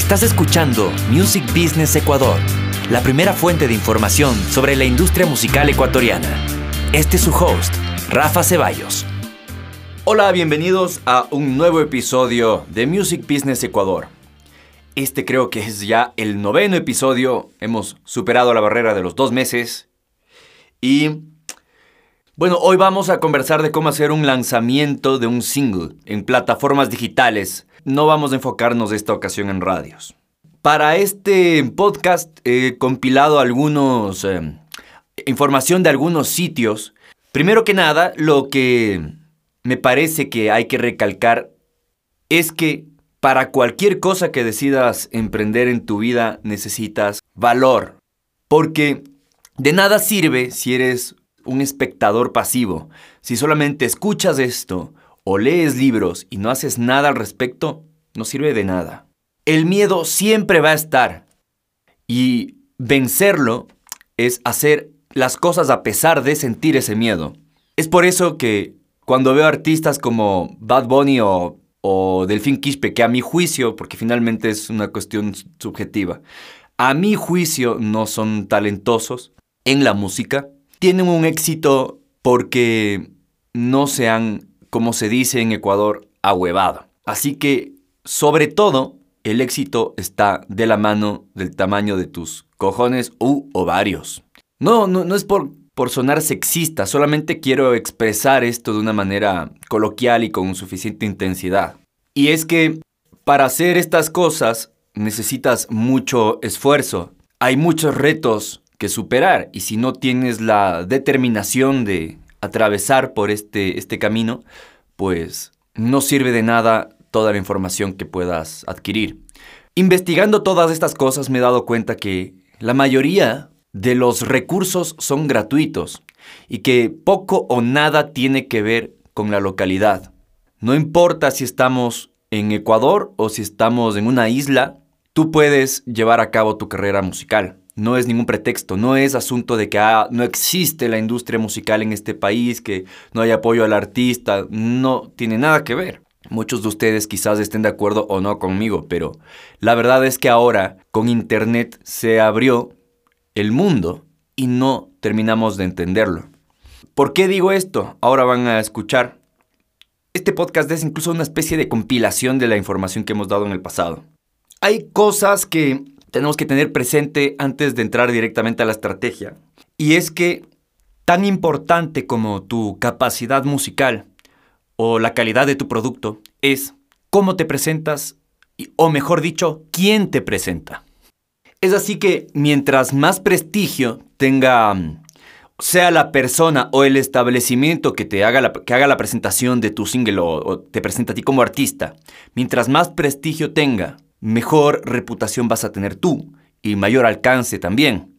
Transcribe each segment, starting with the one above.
Estás escuchando Music Business Ecuador, la primera fuente de información sobre la industria musical ecuatoriana. Este es su host, Rafa Ceballos. Hola, bienvenidos a un nuevo episodio de Music Business Ecuador. Este creo que es ya el noveno episodio, hemos superado la barrera de los dos meses y bueno, hoy vamos a conversar de cómo hacer un lanzamiento de un single en plataformas digitales. No vamos a enfocarnos esta ocasión en radios. Para este podcast he compilado algunos eh, información de algunos sitios. Primero que nada, lo que me parece que hay que recalcar es que para cualquier cosa que decidas emprender en tu vida necesitas valor. Porque de nada sirve si eres un espectador pasivo. Si solamente escuchas esto o lees libros y no haces nada al respecto, no sirve de nada. El miedo siempre va a estar y vencerlo es hacer las cosas a pesar de sentir ese miedo. Es por eso que cuando veo artistas como Bad Bunny o, o Delfín Quispe, que a mi juicio, porque finalmente es una cuestión subjetiva, a mi juicio no son talentosos en la música, tienen un éxito porque no se han, como se dice en Ecuador, ahuevado. Así que, sobre todo, el éxito está de la mano del tamaño de tus cojones u ovarios. No, no, no es por, por sonar sexista, solamente quiero expresar esto de una manera coloquial y con suficiente intensidad. Y es que para hacer estas cosas necesitas mucho esfuerzo. Hay muchos retos que superar. Y si no tienes la determinación de atravesar por este, este camino, pues no sirve de nada toda la información que puedas adquirir. Investigando todas estas cosas me he dado cuenta que la mayoría de los recursos son gratuitos y que poco o nada tiene que ver con la localidad. No importa si estamos en Ecuador o si estamos en una isla, tú puedes llevar a cabo tu carrera musical no es ningún pretexto, no es asunto de que ah, no existe la industria musical en este país, que no hay apoyo al artista, no tiene nada que ver. Muchos de ustedes quizás estén de acuerdo o no conmigo, pero la verdad es que ahora con Internet se abrió el mundo y no terminamos de entenderlo. ¿Por qué digo esto? Ahora van a escuchar. Este podcast es incluso una especie de compilación de la información que hemos dado en el pasado. Hay cosas que tenemos que tener presente antes de entrar directamente a la estrategia. Y es que tan importante como tu capacidad musical o la calidad de tu producto es cómo te presentas o mejor dicho, quién te presenta. Es así que mientras más prestigio tenga sea la persona o el establecimiento que te haga la, que haga la presentación de tu single o, o te presenta a ti como artista, mientras más prestigio tenga mejor reputación vas a tener tú y mayor alcance también.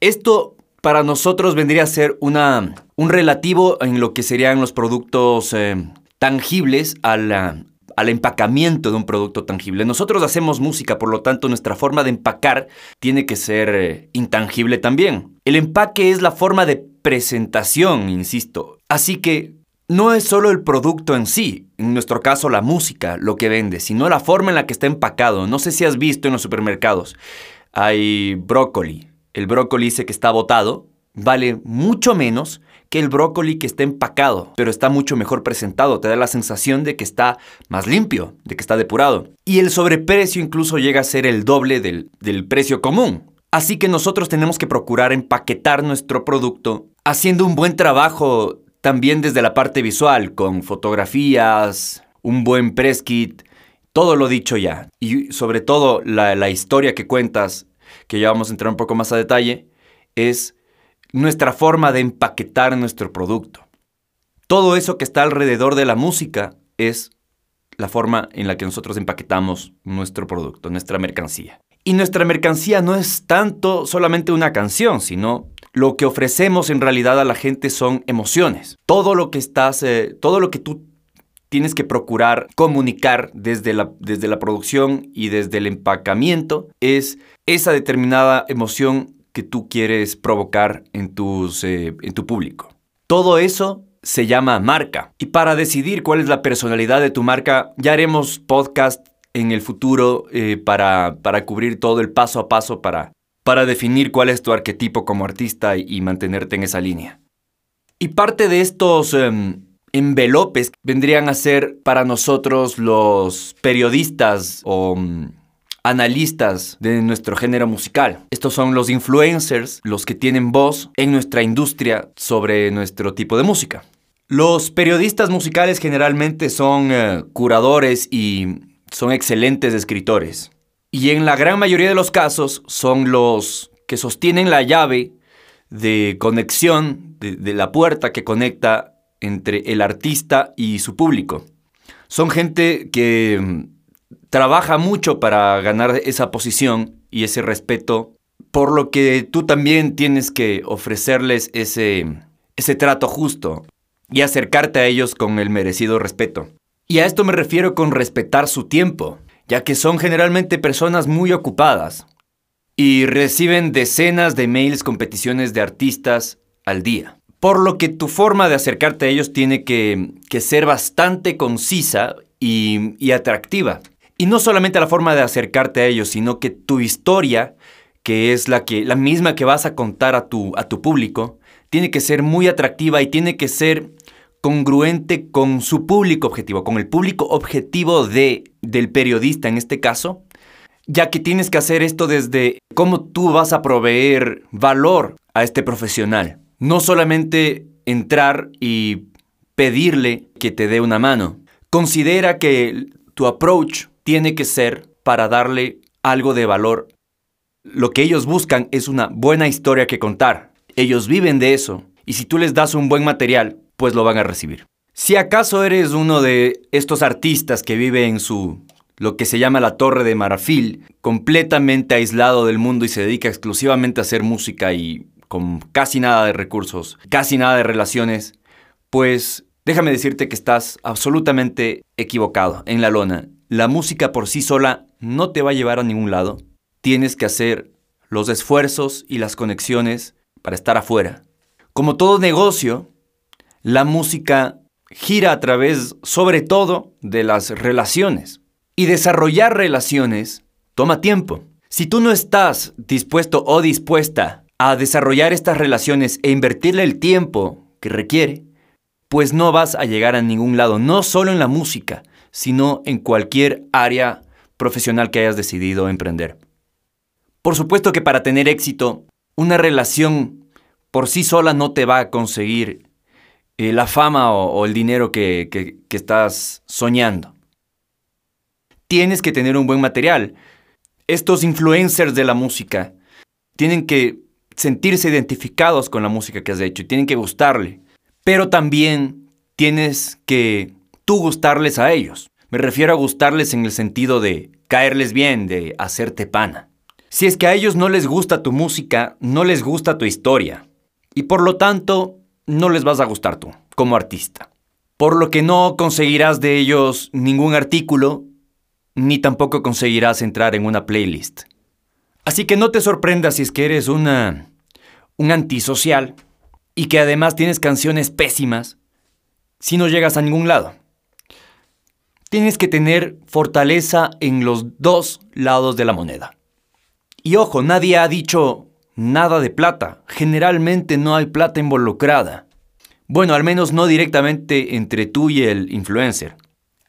Esto para nosotros vendría a ser una, un relativo en lo que serían los productos eh, tangibles al empacamiento de un producto tangible. Nosotros hacemos música, por lo tanto nuestra forma de empacar tiene que ser eh, intangible también. El empaque es la forma de presentación, insisto. Así que no es solo el producto en sí, en nuestro caso la música, lo que vende, sino la forma en la que está empacado. No sé si has visto en los supermercados, hay brócoli. El brócoli dice que está botado, vale mucho menos que el brócoli que está empacado, pero está mucho mejor presentado, te da la sensación de que está más limpio, de que está depurado. Y el sobreprecio incluso llega a ser el doble del, del precio común. Así que nosotros tenemos que procurar empaquetar nuestro producto haciendo un buen trabajo también desde la parte visual, con fotografías, un buen press kit, todo lo dicho ya. Y sobre todo la, historia que cuentas, que ya vamos a entrar un poco más a detalle, es nuestra forma de empaquetar nuestro producto. Todo eso que está alrededor de la música es la forma en la que nosotros empaquetamos nuestro producto, nuestra mercancía. Y nuestra mercancía no es tanto solamente una canción, sino lo que ofrecemos en realidad a la gente son emociones. Todo lo que estás, eh, todo lo que tú tienes que procurar comunicar desde la, desde la producción y desde el empacamiento es esa determinada emoción que tú quieres provocar en, tus, eh, en tu público. Todo eso se llama marca. Y para decidir cuál es la personalidad de tu marca, ya haremos podcast en el futuro eh, para, para, cubrir todo el paso a paso para, para definir cuál es tu arquetipo como artista y, mantenerte en esa línea. Y parte de estos em, envelopes vendrían a ser para nosotros los periodistas o mm, analistas de nuestro género musical. Estos son los influencers, los que tienen voz en nuestra industria sobre nuestro tipo de música. Los periodistas musicales generalmente son eh, curadores y son excelentes escritores. Y en la gran mayoría de los casos son los que sostienen la llave de conexión, de la puerta que conecta entre el artista y su público. Son gente que mm, trabaja mucho para ganar esa posición y ese respeto, por lo que tú también tienes que ofrecerles ese, ese trato justo y acercarte a ellos con el merecido respeto. Y a esto me refiero con respetar su tiempo, ya que son generalmente personas muy ocupadas y reciben decenas de mails con peticiones de artistas al día. Por lo que tu forma de acercarte a ellos tiene que, ser bastante concisa y, atractiva. Y no solamente la forma de acercarte a ellos, sino que tu historia, que es la, que, la misma que vas a contar a tu, a tu público, tiene que ser muy atractiva y tiene que ser congruente con su público objetivo, con el público objetivo de, del periodista en este caso, ya que tienes que hacer esto desde cómo tú vas a proveer valor a este profesional. No solamente entrar y pedirle que te dé una mano. Considera que tu approach tiene que ser para darle algo de valor. Lo que ellos buscan es una buena historia que contar. Ellos viven de eso. Y si tú les das un buen material, pues lo van a recibir. Si acaso eres uno de estos artistas que vive en su lo que se llama la Torre de Marfil, completamente aislado del mundo y se dedica exclusivamente a hacer música y con casi nada de recursos, casi nada de relaciones, pues déjame decirte que estás absolutamente equivocado en la lona. La música por sí sola no te va a llevar a ningún lado. Tienes que hacer los esfuerzos y las conexiones para estar afuera. Como todo negocio, la música gira a través, sobre todo, de las relaciones. Y desarrollar relaciones toma tiempo. Si tú no estás dispuesto o dispuesta a desarrollar estas relaciones e invertirle el tiempo que requiere, pues no vas a llegar a ningún lado, no solo en la música, sino en cualquier área profesional que hayas decidido emprender. Por supuesto que para tener éxito, una relación por sí sola no te va a conseguir la fama o, el dinero que, que estás soñando. Tienes que tener un buen material. Estos influencers de la música tienen que sentirse identificados con la música que has hecho y tienen que gustarle. Pero también tienes que tú gustarles a ellos. Me refiero a gustarles en el sentido de caerles bien, de hacerte pana. Si es que a ellos no les gusta tu música, no les gusta tu historia. Y por lo tanto, no les vas a gustar tú, como artista. Por lo que no conseguirás de ellos ningún artículo, ni tampoco conseguirás entrar en una playlist. Así que no te sorprendas si es que eres una, un antisocial y que además tienes canciones pésimas si no llegas a ningún lado. Tienes que tener fortaleza en los dos lados de la moneda. Y ojo, nadie ha dicho nada de plata. Generalmente no hay plata involucrada. Bueno, al menos no directamente entre tú y el influencer.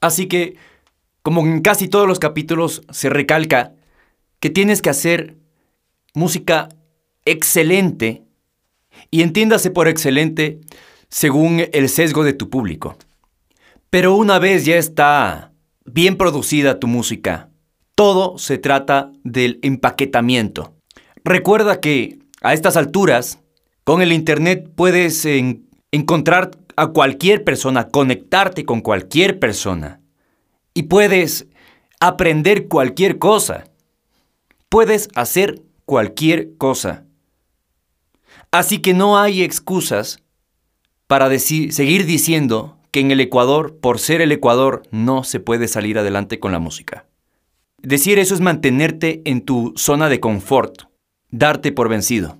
Así que, como en casi todos los capítulos se recalca, que tienes que hacer música excelente y entiéndase por excelente según el sesgo de tu público. Pero una vez ya está bien producida tu música, todo se trata del empaquetamiento. Recuerda que a estas alturas, con el Internet puedes encontrar a cualquier persona, conectarte con cualquier persona y puedes aprender cualquier cosa. Puedes hacer cualquier cosa. Así que no hay excusas para seguir diciendo que en el Ecuador, por ser el Ecuador, no se puede salir adelante con la música. Decir eso es mantenerte en tu zona de confort, darte por vencido.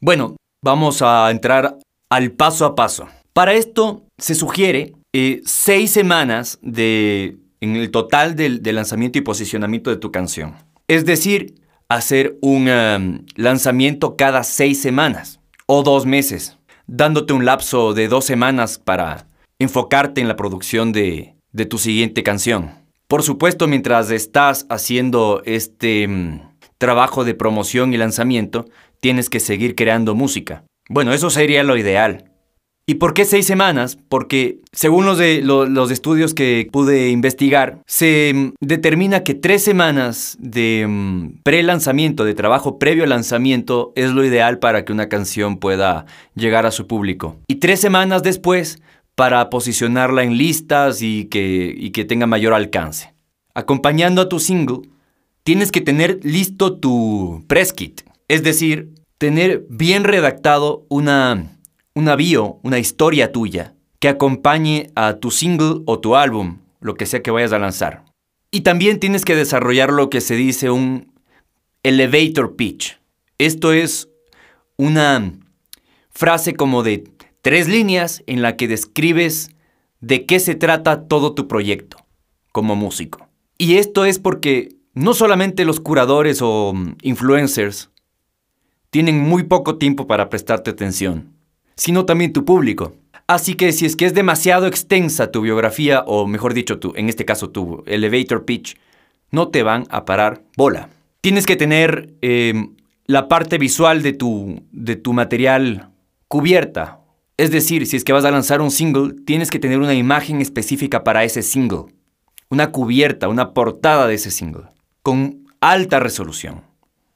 Bueno, vamos a entrar al paso a paso. Para esto se sugiere eh, seis semanas de en el total del, lanzamiento y posicionamiento de tu canción. Es decir, hacer un um, lanzamiento cada seis semanas o dos meses, dándote un lapso de dos semanas para enfocarte en la producción de, de tu siguiente canción. Por supuesto, mientras estás haciendo este um, trabajo de promoción y lanzamiento, tienes que seguir creando música. Bueno, eso sería lo ideal. ¿Y por qué seis semanas? Porque según los, los estudios que pude investigar, se mm, determina que tres semanas de mm, pre-lanzamiento, de trabajo previo al lanzamiento, es lo ideal para que una canción pueda llegar a su público. Y tres semanas después para posicionarla en listas y que, y que tenga mayor alcance. Acompañando a tu single, tienes que tener listo tu press kit, es decir, tener bien redactado una una bio, una historia tuya que acompañe a tu single o tu álbum, lo que sea que vayas a lanzar. Y también tienes que desarrollar lo que se dice un elevator pitch. Esto es una frase como de tres líneas en la que describes de qué se trata todo tu proyecto como músico. Y esto es porque no solamente los curadores o influencers tienen muy poco tiempo para prestarte atención sino también tu público. Así que si es que es demasiado extensa tu biografía, o mejor dicho, tu, en este caso tu elevator pitch, no te van a parar bola. Tienes que tener em, la parte visual de tu, de tu material cubierta. Es decir, si es que vas a lanzar un single, tienes que tener una imagen específica para ese single. Una cubierta, una portada de ese single, con alta resolución.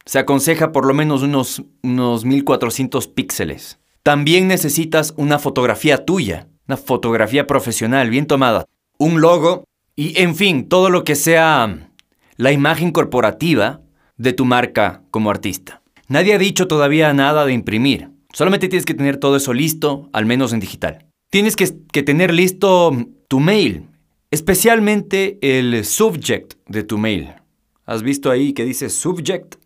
Se aconseja por lo menos unos, unos 1400 píxeles. También necesitas una fotografía tuya, una fotografía profesional bien tomada, un logo y, en fin, todo lo que sea la imagen corporativa de tu marca como artista. Nadie ha dicho todavía nada de imprimir. Solamente tienes que tener todo eso listo, al menos en digital. Tienes que, que tener listo tu mail, especialmente el subject de tu mail. ¿Has visto ahí que dice subject?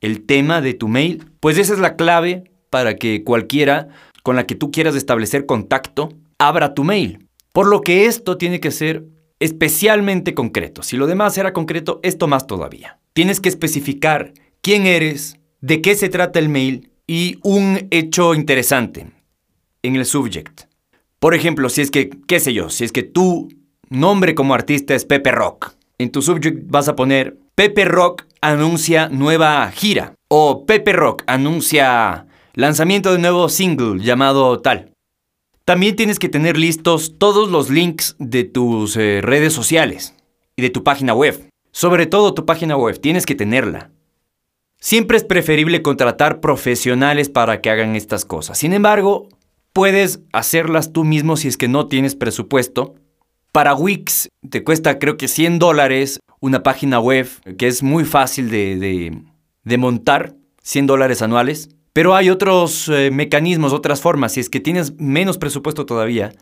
El tema de tu mail. Pues esa es la clave para que cualquiera con la que tú quieras establecer contacto abra tu mail. Por lo que esto tiene que ser especialmente concreto. Si lo demás era concreto, esto más todavía. Tienes que especificar quién eres, de qué se trata el mail y un hecho interesante en el subject. Por ejemplo, si es que, qué sé yo, si es que tu nombre como artista es Pepe Rock, en tu subject vas a poner Pepe Rock anuncia nueva gira o Pepe Rock anuncia lanzamiento de nuevo single llamado tal. También tienes que tener listos todos los links de tus eh, redes sociales y de tu página web. Sobre todo tu página web, tienes que tenerla. Siempre es preferible contratar profesionales para que hagan estas cosas. Sin embargo, puedes hacerlas tú mismo si es que no tienes presupuesto. Para Wix te cuesta creo que 100 dólares una página web que es muy fácil de, montar, 100 dólares anuales. Pero hay otros eh, mecanismos, otras formas. Si es que tienes menos presupuesto todavía,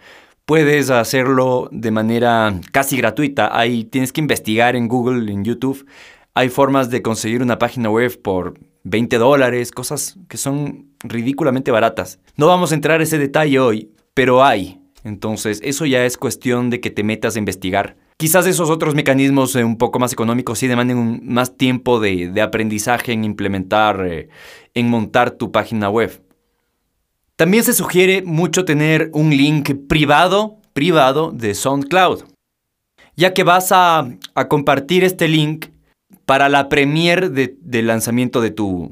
puedes hacerlo de manera casi gratuita. Ahí tienes que investigar en Google, en YouTube. Hay formas de conseguir una página web por 20 dólares, cosas que son ridículamente baratas. No vamos a entrar a ese detalle hoy, pero hay. Entonces, eso ya es cuestión de que te metas a investigar Quizás esos otros mecanismos eh, un poco más económicos sí demanden más tiempo de, aprendizaje en implementar, eh, en montar tu página web. También se sugiere mucho tener un link privado, privado de SoundCloud, ya que vas a, compartir este link para la premiere de, lanzamiento de tu,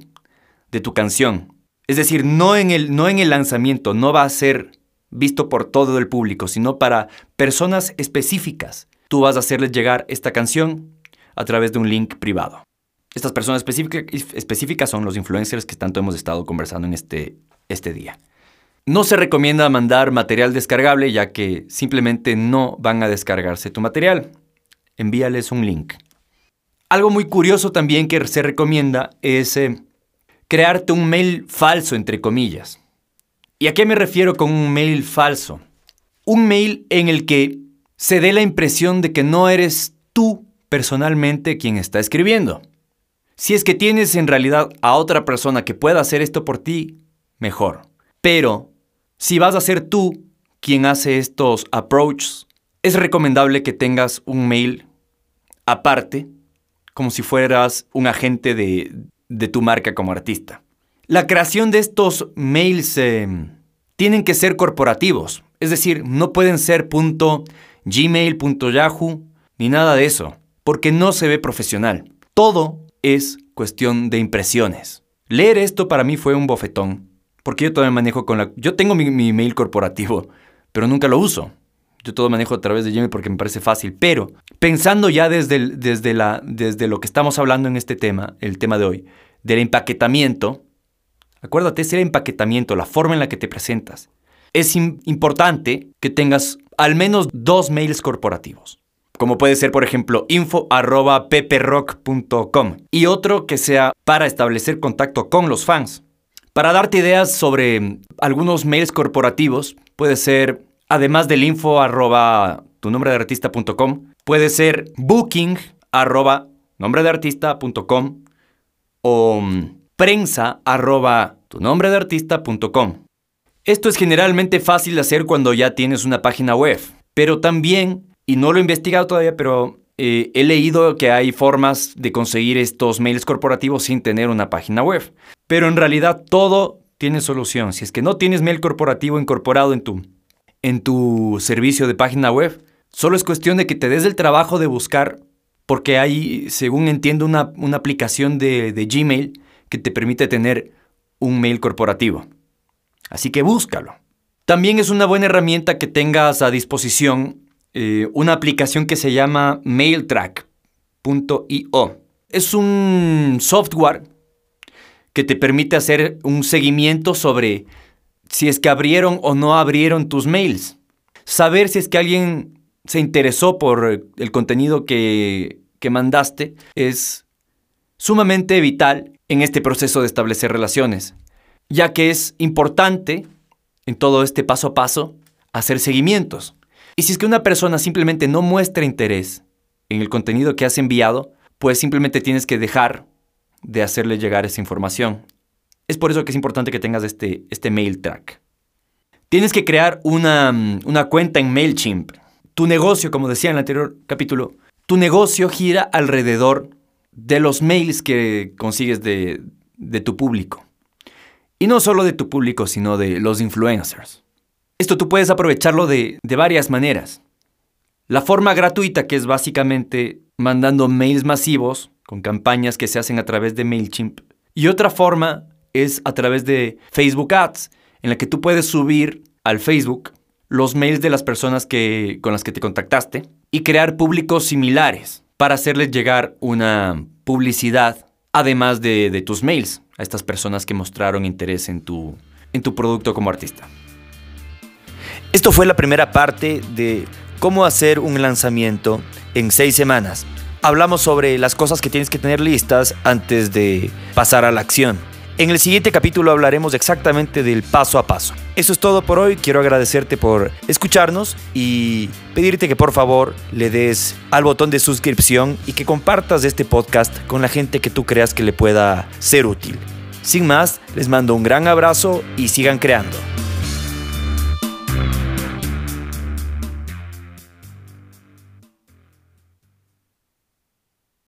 de tu canción. Es decir, no en, el, no en el lanzamiento, no va a ser visto por todo el público, sino para personas específicas tú vas a hacerles llegar esta canción a través de un link privado. Estas personas específicas son los influencers que tanto hemos estado conversando en este, este día. No se recomienda mandar material descargable ya que simplemente no van a descargarse tu material. Envíales un link. Algo muy curioso también que se recomienda es eh, crearte un mail falso, entre comillas. ¿Y a qué me refiero con un mail falso? Un mail en el que se dé la impresión de que no eres tú personalmente quien está escribiendo. Si es que tienes en realidad a otra persona que pueda hacer esto por ti, mejor. Pero si vas a ser tú quien hace estos approaches, es recomendable que tengas un mail aparte, como si fueras un agente de, de tu marca como artista. La creación de estos mails eh, tienen que ser corporativos, es decir, no pueden ser .gmail, .yahoo, ni nada de eso, porque no se ve profesional. Todo es cuestión de impresiones. Leer esto para mí fue un bofetón, porque yo todavía manejo con la... Yo tengo mi, mi mail corporativo, pero nunca lo uso. Yo todo manejo a través de Gmail porque me parece fácil, pero pensando ya desde, desde, la, desde lo que estamos hablando en este tema, el tema de hoy, del empaquetamiento, acuérdate, es el empaquetamiento, la forma en la que te presentas. Es importante que tengas al menos dos mails corporativos. Como puede ser, por ejemplo, info.peperrock.com y otro que sea para establecer contacto con los fans. Para darte ideas sobre algunos mails corporativos, puede ser además del info arroba tu nombre de artista.com, puede ser booking arroba nombre de artista.com o mm, prensa arroba tu nombre de artista.com. Esto es generalmente fácil de hacer cuando ya tienes una página web, pero también, y no lo he investigado todavía, pero eh, he leído que hay formas de conseguir estos mails corporativos sin tener una página web. Pero en realidad todo tiene solución. Si es que no tienes mail corporativo incorporado en tu en tu servicio de página web. Solo es cuestión de que te des el trabajo de buscar, porque hay, según entiendo, una, aplicación de, Gmail que te permite tener un mail corporativo. Así que búscalo. También es una buena herramienta que tengas a disposición eh, una aplicación que se llama mailtrack.io. Es un software que te permite hacer un seguimiento sobre si es que abrieron o no abrieron tus mails. Saber si es que alguien se interesó por el contenido que, que mandaste es sumamente vital en este proceso de establecer relaciones, ya que es importante en todo este paso a paso hacer seguimientos. Y si es que una persona simplemente no muestra interés en el contenido que has enviado, pues simplemente tienes que dejar de hacerle llegar esa información. Es por eso que es importante que tengas este, este mail track. Tienes que crear una, una cuenta en MailChimp. Tu negocio, como decía en el anterior capítulo, tu negocio gira alrededor de los mails que consigues de, de tu público. Y no solo de tu público, sino de los influencers. Esto tú puedes aprovecharlo de, de varias maneras. La forma gratuita, que es básicamente mandando mails masivos con campañas que se hacen a través de MailChimp. Y otra forma es a través de Facebook Ads, en la que tú puedes subir al Facebook los mails de las personas que, con las que te contactaste y crear públicos similares para hacerles llegar una publicidad, además de, tus mails, a estas personas que mostraron interés en tu, en tu producto como artista. Esto fue la primera parte de cómo hacer un lanzamiento en seis semanas. Hablamos sobre las cosas que tienes que tener listas antes de pasar a la acción. En el siguiente capítulo hablaremos exactamente del paso a paso. Eso es todo por hoy. Quiero agradecerte por escucharnos y pedirte que por favor le des al botón de suscripción y que compartas este podcast con la gente que tú creas que le pueda ser útil. Sin más, les mando un gran abrazo y sigan creando.